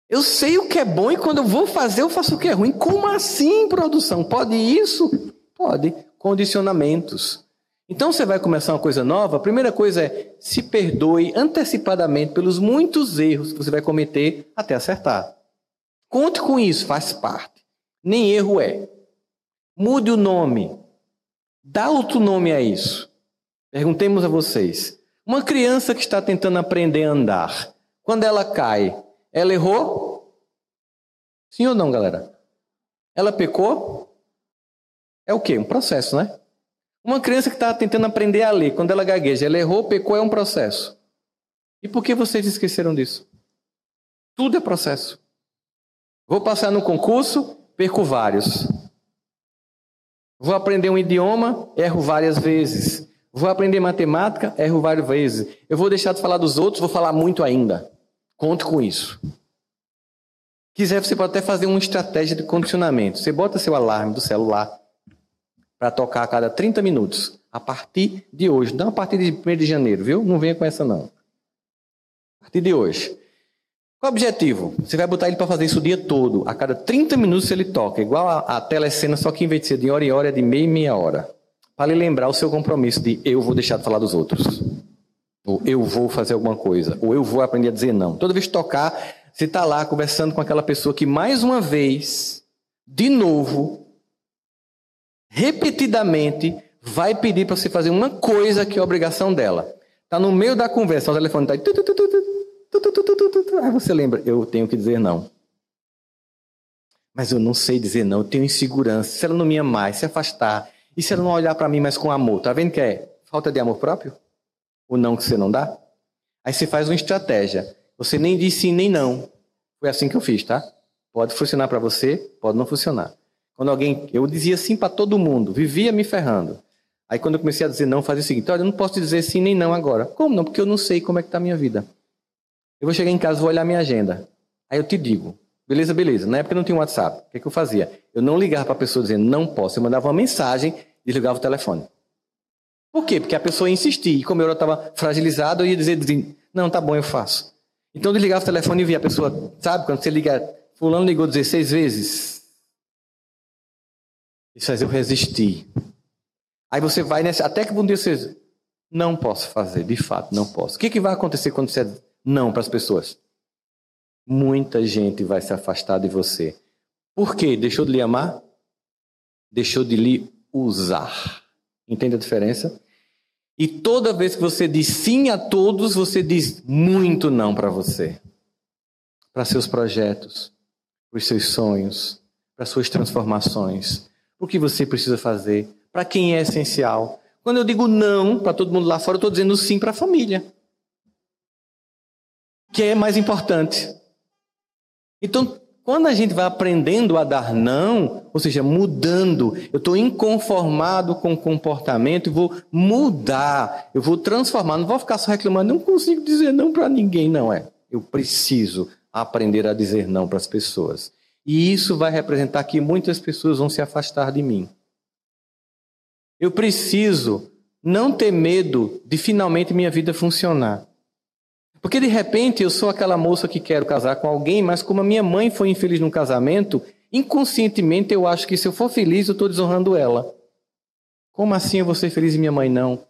Eu sei o que é bom e quando eu vou fazer, eu faço o que é ruim. Como assim, produção? Pode isso? Pode. Condicionamentos. Então você vai começar uma coisa nova. A primeira coisa é se perdoe antecipadamente pelos muitos erros que você vai cometer até acertar. Conte com isso, faz parte nem erro é. Mude o nome. Dá outro nome a isso. Perguntemos a vocês. Uma criança que está tentando aprender a andar, quando ela cai, ela errou? Sim ou não, galera? Ela pecou? É o quê? Um processo, né? Uma criança que está tentando aprender a ler, quando ela gagueja, ela errou, pecou, é um processo. E por que vocês esqueceram disso? Tudo é processo. Vou passar no concurso, perco vários. Vou aprender um idioma, erro várias vezes. Vou aprender matemática, erro várias vezes. Eu vou deixar de falar dos outros, vou falar muito ainda. Conte com isso. Quiser, você pode até fazer uma estratégia de condicionamento. Você bota seu alarme do celular para tocar a cada 30 minutos. A partir de hoje. Não a partir de 1 de janeiro, viu? Não venha com essa, não. A partir de hoje. Qual o objetivo? Você vai botar ele para fazer isso o dia todo. A cada 30 minutos ele toca, igual a, a telecena, só que em vez de ser de hora em hora, é de meia e meia hora. Para lhe lembrar o seu compromisso de eu vou deixar de falar dos outros. Ou eu vou fazer alguma coisa. Ou eu vou aprender a dizer não. Toda vez que tocar, você está lá conversando com aquela pessoa que mais uma vez, de novo, repetidamente, vai pedir para você fazer uma coisa que é obrigação dela. Está no meio da conversa, o telefone está Aí você lembra, eu tenho que dizer não. Mas eu não sei dizer não, eu tenho insegurança. Se ela não me amar, se afastar, e se ela não olhar para mim mais com amor, tá vendo que é falta de amor próprio? O não que você não dá? Aí você faz uma estratégia. Você nem disse sim nem não. Foi assim que eu fiz, tá? Pode funcionar para você, pode não funcionar. Quando alguém, eu dizia sim para todo mundo, vivia me ferrando. Aí quando eu comecei a dizer não, fazia o seguinte: olha, eu não posso dizer sim nem não agora. Como não? Porque eu não sei como é que está a minha vida. Eu vou chegar em casa, vou olhar minha agenda. Aí eu te digo, beleza, beleza. Na época não tinha WhatsApp. O que, é que eu fazia? Eu não ligava para a pessoa dizendo não posso. Eu mandava uma mensagem e desligava o telefone. Por quê? Porque a pessoa insistia. E como eu estava fragilizado, eu ia dizer, não, tá bom, eu faço. Então eu desligava o telefone e via a pessoa, sabe, quando você liga, fulano ligou 16 vezes. Isso faz eu resistir. Aí você vai nessa, até que um dia você não posso fazer, de fato, não posso. O que, que vai acontecer quando você não para as pessoas. Muita gente vai se afastar de você. Por quê? Deixou de lhe amar? Deixou de lhe usar. Entende a diferença? E toda vez que você diz sim a todos, você diz muito não para você. Para seus projetos, para os seus sonhos, para suas transformações. O que você precisa fazer? Para quem é essencial? Quando eu digo não para todo mundo lá fora, eu estou dizendo sim para a família que é mais importante. Então, quando a gente vai aprendendo a dar não, ou seja, mudando, eu estou inconformado com o comportamento e vou mudar, eu vou transformar, não vou ficar só reclamando, não consigo dizer não para ninguém, não é. Eu preciso aprender a dizer não para as pessoas. E isso vai representar que muitas pessoas vão se afastar de mim. Eu preciso não ter medo de finalmente minha vida funcionar. Porque de repente eu sou aquela moça que quero casar com alguém, mas como a minha mãe foi infeliz no casamento, inconscientemente eu acho que se eu for feliz eu estou desonrando ela. Como assim eu vou ser feliz e minha mãe não?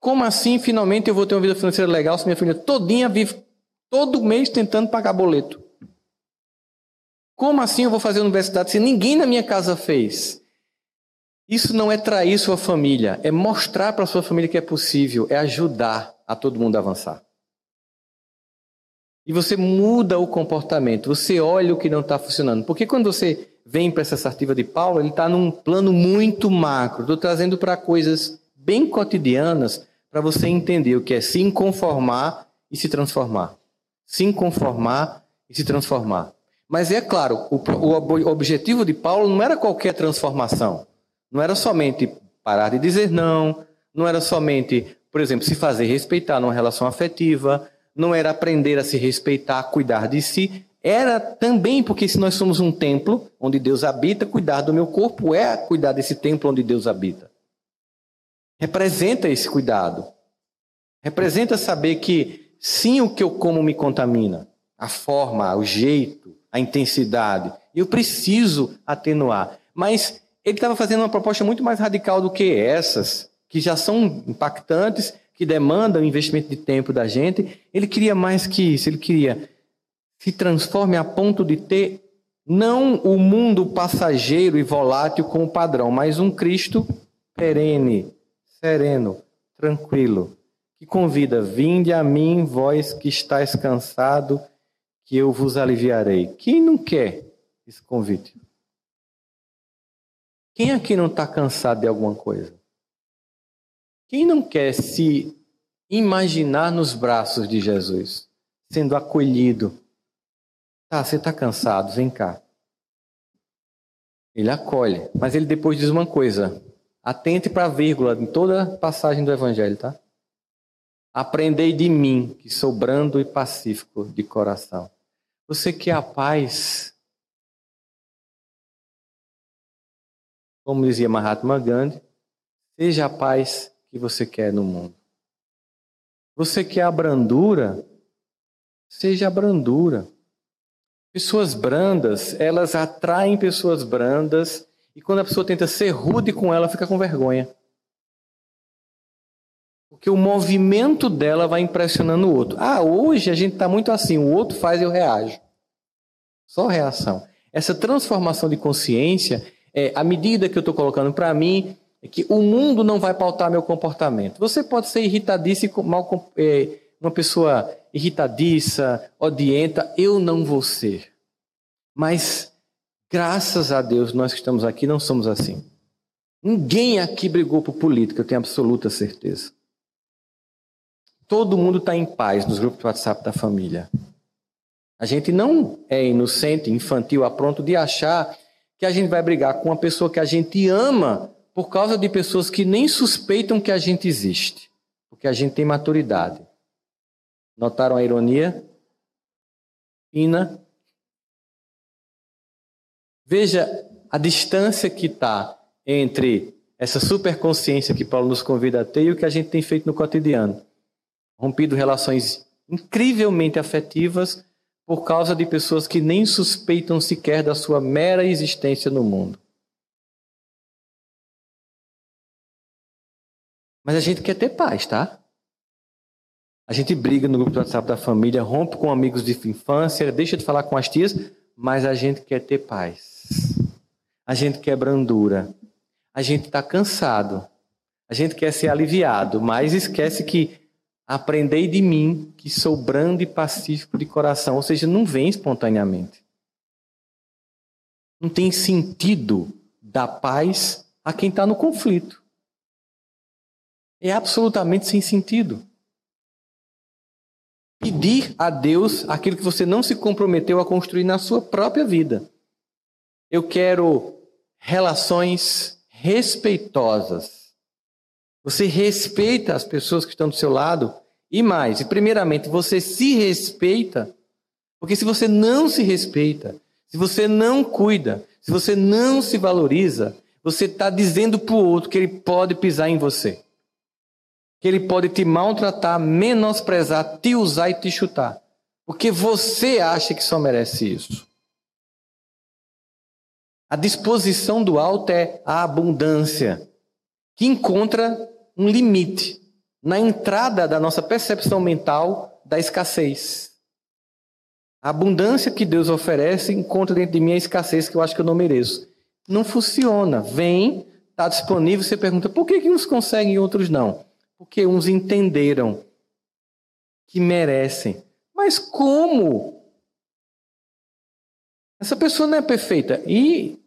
Como assim finalmente eu vou ter uma vida financeira legal se minha família todinha vive todo mês tentando pagar boleto? Como assim eu vou fazer universidade se ninguém na minha casa fez? Isso não é trair sua família, é mostrar para sua família que é possível, é ajudar a todo mundo a avançar. E você muda o comportamento, você olha o que não está funcionando. Porque quando você vem para essa assertiva de Paulo, ele está num plano muito macro. Estou trazendo para coisas bem cotidianas para você entender o que é se conformar e se transformar. Se conformar e se transformar. Mas é claro, o, o objetivo de Paulo não era qualquer transformação. Não era somente parar de dizer não, não era somente, por exemplo, se fazer respeitar numa relação afetiva, não era aprender a se respeitar, cuidar de si, era também porque se nós somos um templo onde Deus habita, cuidar do meu corpo é cuidar desse templo onde Deus habita. Representa esse cuidado. Representa saber que sim, o que eu como me contamina, a forma, o jeito, a intensidade. Eu preciso atenuar. Mas ele estava fazendo uma proposta muito mais radical do que essas, que já são impactantes, que demandam investimento de tempo da gente. Ele queria mais que isso, ele queria se transforme a ponto de ter não o mundo passageiro e volátil como padrão, mas um Cristo perene, sereno, tranquilo, que convida: Vinde a mim, vós que estáis cansado, que eu vos aliviarei. Quem não quer esse convite? Quem aqui não está cansado de alguma coisa? Quem não quer se imaginar nos braços de Jesus, sendo acolhido? Tá, você está cansado, vem cá. Ele acolhe, mas ele depois diz uma coisa. Atente para a vírgula em toda a passagem do Evangelho, tá? Aprendei de mim, que sou brando e pacífico de coração. Você quer a paz Como dizia Mahatma Gandhi, seja a paz que você quer no mundo. Você quer a brandura? Seja a brandura. Pessoas brandas, elas atraem pessoas brandas e quando a pessoa tenta ser rude com ela, fica com vergonha. Porque o movimento dela vai impressionando o outro. Ah, hoje a gente está muito assim, o outro faz e eu reajo. Só reação. Essa transformação de consciência é, a medida que eu estou colocando para mim é que o mundo não vai pautar meu comportamento. Você pode ser irritadiça e mal, é, uma pessoa irritadiça, odienta, eu não vou ser. Mas, graças a Deus, nós que estamos aqui não somos assim. Ninguém aqui brigou por política, eu tenho absoluta certeza. Todo mundo está em paz nos grupos de WhatsApp da família. A gente não é inocente, infantil, a pronto de achar que a gente vai brigar com uma pessoa que a gente ama por causa de pessoas que nem suspeitam que a gente existe, porque a gente tem maturidade. Notaram a ironia? Fina. Veja a distância que está entre essa superconsciência que Paulo nos convida a ter e o que a gente tem feito no cotidiano. Rompido relações incrivelmente afetivas por causa de pessoas que nem suspeitam sequer da sua mera existência no mundo. Mas a gente quer ter paz, tá? A gente briga no grupo do WhatsApp da família, rompe com amigos de infância, deixa de falar com as tias, mas a gente quer ter paz. A gente quer brandura. A gente está cansado. A gente quer ser aliviado, mas esquece que Aprendei de mim, que sou brando e pacífico de coração. Ou seja, não vem espontaneamente. Não tem sentido dar paz a quem está no conflito. É absolutamente sem sentido. Pedir a Deus aquilo que você não se comprometeu a construir na sua própria vida. Eu quero relações respeitosas você respeita as pessoas que estão do seu lado E mais, e primeiramente, você se respeita, porque se você não se respeita, se você não cuida, se você não se valoriza, você está dizendo para o outro que ele pode pisar em você. Que ele pode te maltratar, menosprezar, te usar e te chutar. Porque você acha que só merece isso. A disposição do alto é a abundância, que encontra um limite na entrada da nossa percepção mental da escassez. A abundância que Deus oferece encontra dentro de mim a escassez que eu acho que eu não mereço. Não funciona. Vem, está disponível, você pergunta por que, que uns conseguem e outros não? Porque uns entenderam que merecem. Mas como? Essa pessoa não é perfeita. E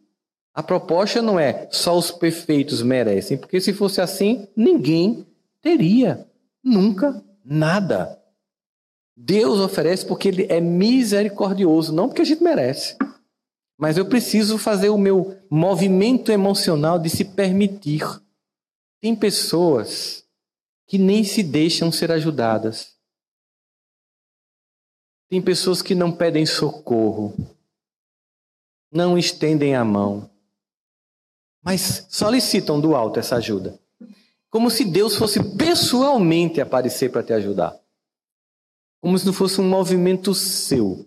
a proposta não é só os perfeitos merecem, porque se fosse assim, ninguém teria nunca nada. Deus oferece porque Ele é misericordioso, não porque a gente merece. Mas eu preciso fazer o meu movimento emocional de se permitir. Tem pessoas que nem se deixam ser ajudadas. Tem pessoas que não pedem socorro, não estendem a mão, mas solicitam do alto essa ajuda. Como se Deus fosse pessoalmente aparecer para te ajudar. Como se não fosse um movimento seu,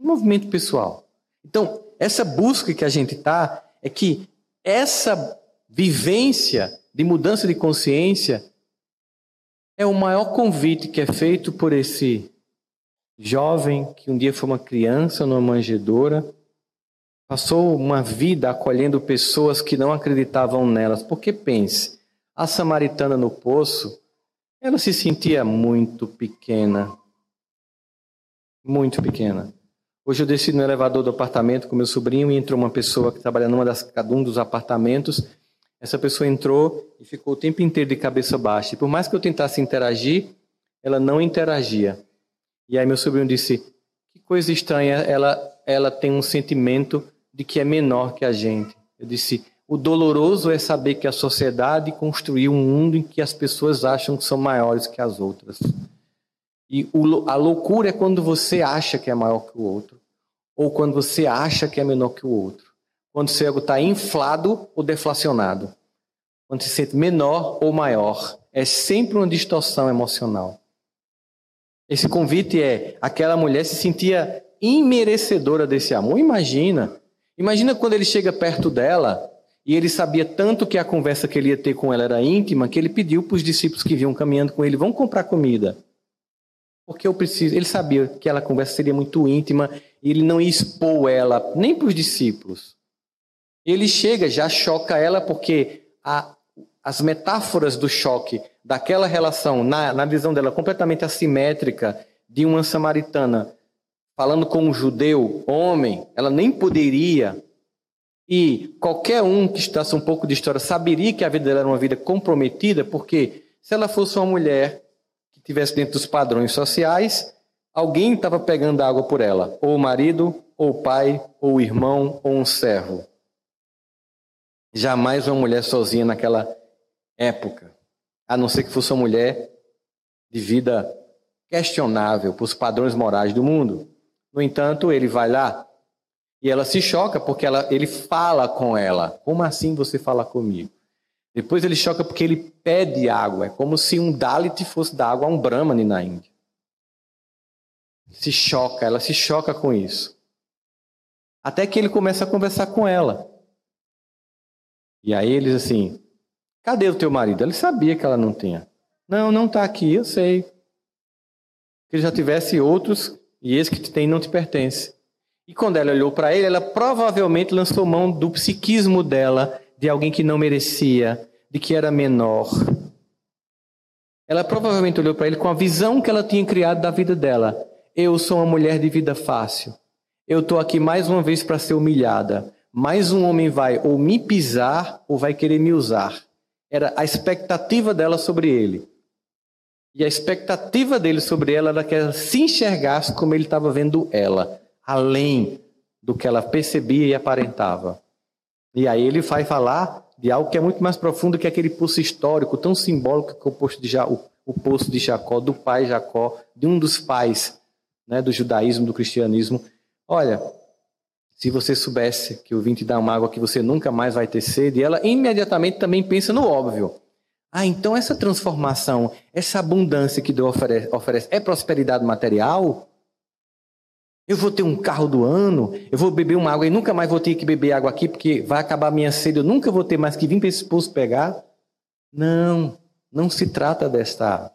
um movimento pessoal. Então, essa busca que a gente está é que essa vivência de mudança de consciência é o maior convite que é feito por esse jovem que um dia foi uma criança numa manjedoura, passou uma vida acolhendo pessoas que não acreditavam nelas. Porque pense, a samaritana no poço ela se sentia muito pequena. Muito pequena. Hoje eu desci no elevador do apartamento com meu sobrinho e entrou uma pessoa que trabalha numa das, um dos apartamentos. Essa pessoa entrou e ficou o tempo inteiro de cabeça baixa. E por mais que eu tentasse interagir, ela não interagia. E aí meu sobrinho disse: Que coisa estranha, ela, ela tem um sentimento de que é menor que a gente. Eu disse: o doloroso é saber que a sociedade construiu um mundo em que as pessoas acham que são maiores que as outras. E a loucura é quando você acha que é maior que o outro, ou quando você acha que é menor que o outro. Quando seu ego está inflado ou deflacionado. Quando se sente menor ou maior. É sempre uma distorção emocional. Esse convite é: aquela mulher se sentia imerecedora desse amor. Imagina. Imagina quando ele chega perto dela e ele sabia tanto que a conversa que ele ia ter com ela era íntima, que ele pediu para os discípulos que vinham caminhando com ele: vão comprar comida. Porque eu preciso. Ele sabia que aquela conversa seria muito íntima e ele não ia expor ela nem para os discípulos. Ele chega, já choca ela, porque a, as metáforas do choque daquela relação, na, na visão dela completamente assimétrica, de uma samaritana falando com um judeu, homem, ela nem poderia e qualquer um que estudasse um pouco de história saberia que a vida dela era uma vida comprometida, porque se ela fosse uma mulher que tivesse dentro dos padrões sociais, alguém estava pegando água por ela, ou o marido, ou o pai, ou o irmão, ou um servo. Jamais uma mulher sozinha naquela época, a não ser que fosse uma mulher de vida questionável para os padrões morais do mundo. No entanto, ele vai lá, e ela se choca porque ela, ele fala com ela. Como assim você fala comigo? Depois ele choca porque ele pede água. É como se um Dalit fosse dar água a um Brahmani na Índia. Se choca, ela se choca com isso. Até que ele começa a conversar com ela. E aí ele diz assim: Cadê o teu marido? Ele sabia que ela não tinha. Não, não está aqui, eu sei. Que ele já tivesse outros e esse que te tem não te pertence. E quando ela olhou para ele, ela provavelmente lançou mão do psiquismo dela, de alguém que não merecia, de que era menor. Ela provavelmente olhou para ele com a visão que ela tinha criado da vida dela. Eu sou uma mulher de vida fácil. Eu estou aqui mais uma vez para ser humilhada. Mais um homem vai ou me pisar ou vai querer me usar. Era a expectativa dela sobre ele. E a expectativa dele sobre ela era que ela se enxergasse como ele estava vendo ela além do que ela percebia e aparentava. E aí ele vai falar de algo que é muito mais profundo que aquele pulso histórico tão simbólico que é o posto de ja, o, o poço de Jacó, do pai Jacó, de um dos pais né, do judaísmo, do cristianismo. Olha, se você soubesse que eu vim te dar uma água que você nunca mais vai ter sede, ela imediatamente também pensa no óbvio. Ah, então essa transformação, essa abundância que Deus oferece, oferece é prosperidade material? Eu vou ter um carro do ano, eu vou beber uma água e nunca mais vou ter que beber água aqui porque vai acabar minha sede, eu nunca vou ter mais que vir para esse poço pegar. Não, não se trata desta.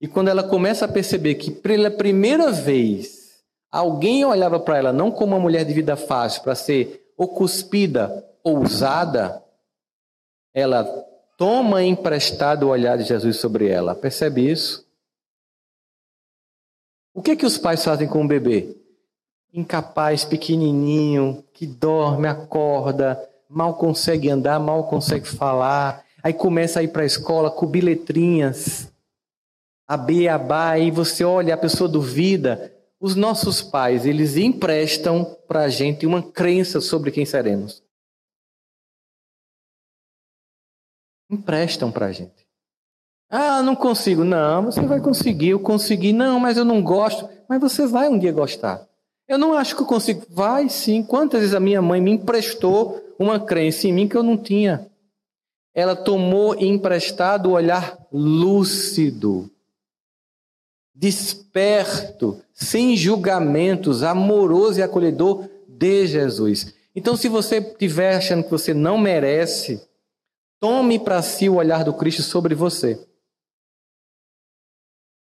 E quando ela começa a perceber que pela primeira vez alguém olhava para ela não como uma mulher de vida fácil para ser ou cuspida ou usada, ela toma emprestado o olhar de Jesus sobre ela. Percebe isso? O que é que os pais fazem com o bebê? Incapaz, pequenininho, que dorme, acorda, mal consegue andar, mal consegue falar. Aí começa a ir para a escola com biletrinhas, a B, a B, e você olha, a pessoa duvida. Os nossos pais, eles emprestam para a gente uma crença sobre quem seremos. Emprestam para a gente. Ah, não consigo. Não, você vai conseguir. Eu consegui. Não, mas eu não gosto. Mas você vai um dia gostar. Eu não acho que eu consigo. Vai sim. Quantas vezes a minha mãe me emprestou uma crença em mim que eu não tinha? Ela tomou emprestado o olhar lúcido, desperto, sem julgamentos, amoroso e acolhedor de Jesus. Então, se você estiver achando que você não merece, tome para si o olhar do Cristo sobre você.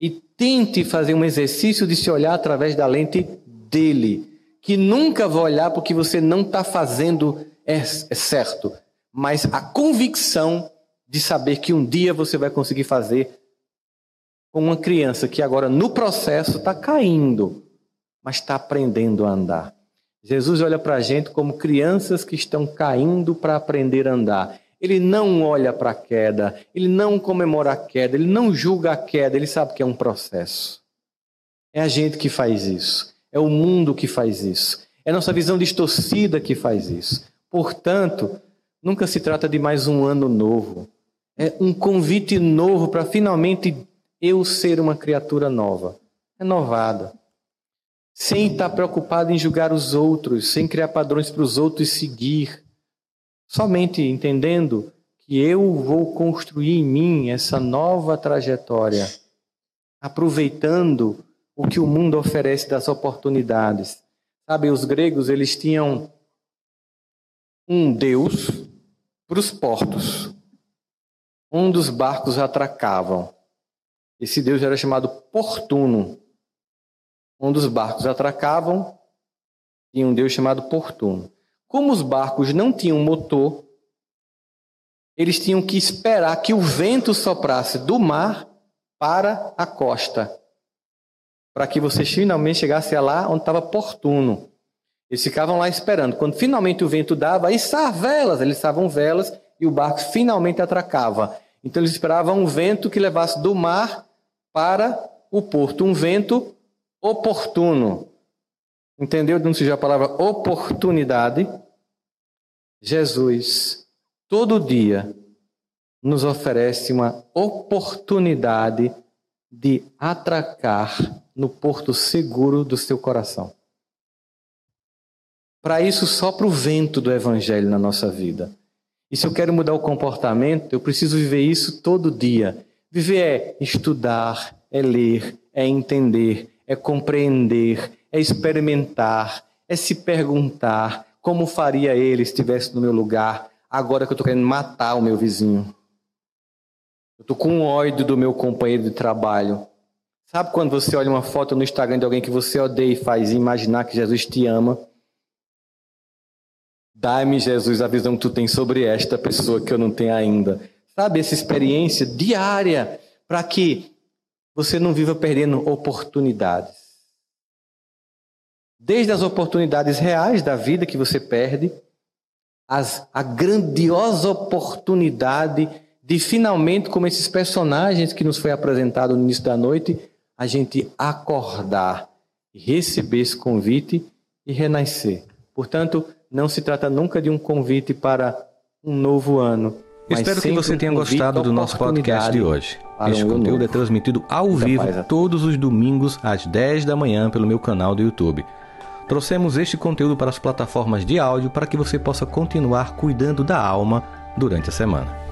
E tente fazer um exercício de se olhar através da lente dele, que nunca vai olhar porque você não está fazendo é, é certo, mas a convicção de saber que um dia você vai conseguir fazer com uma criança que agora no processo está caindo, mas está aprendendo a andar. Jesus olha para a gente como crianças que estão caindo para aprender a andar. Ele não olha para a queda, ele não comemora a queda, ele não julga a queda, ele sabe que é um processo. É a gente que faz isso. É o mundo que faz isso. É nossa visão distorcida que faz isso. Portanto, nunca se trata de mais um ano novo. É um convite novo para finalmente eu ser uma criatura nova, renovada. Sem estar preocupado em julgar os outros, sem criar padrões para os outros seguir. Somente entendendo que eu vou construir em mim essa nova trajetória, aproveitando o que o mundo oferece das oportunidades. Sabe, os gregos, eles tinham um deus para os portos. Um dos barcos atracavam. Esse deus era chamado Portuno. Um dos barcos atracavam e um deus chamado Portuno. Como os barcos não tinham motor, eles tinham que esperar que o vento soprasse do mar para a costa para que vocês finalmente chegassem lá onde estava oportuno. Eles ficavam lá esperando. Quando finalmente o vento dava, aí velas, eles estavam velas e o barco finalmente atracava. Então eles esperavam um vento que levasse do mar para o porto, um vento oportuno. Entendeu de onde surgiu a palavra oportunidade? Jesus, todo dia, nos oferece uma oportunidade de atracar no porto seguro do seu coração. Para isso, sopra o vento do Evangelho na nossa vida. E se eu quero mudar o comportamento, eu preciso viver isso todo dia. Viver é estudar, é ler, é entender, é compreender, é experimentar, é se perguntar como faria ele se estivesse no meu lugar, agora que eu estou querendo matar o meu vizinho. Eu estou com ódio do meu companheiro de trabalho. Sabe quando você olha uma foto no Instagram de alguém que você odeia e faz imaginar que Jesus te ama? Dá-me, Jesus, a visão que tu tem sobre esta pessoa que eu não tenho ainda. Sabe, essa experiência diária para que você não viva perdendo oportunidades. Desde as oportunidades reais da vida que você perde, as, a grandiosa oportunidade de finalmente, como esses personagens que nos foi apresentado no início da noite, a gente acordar, receber esse convite e renascer. Portanto, não se trata nunca de um convite para um novo ano. Espero que você tenha gostado do nosso podcast de hoje. Este conteúdo é transmitido ao vivo todos os domingos às 10 da manhã pelo meu canal do YouTube. Trouxemos este conteúdo para as plataformas de áudio para que você possa continuar cuidando da alma durante a semana.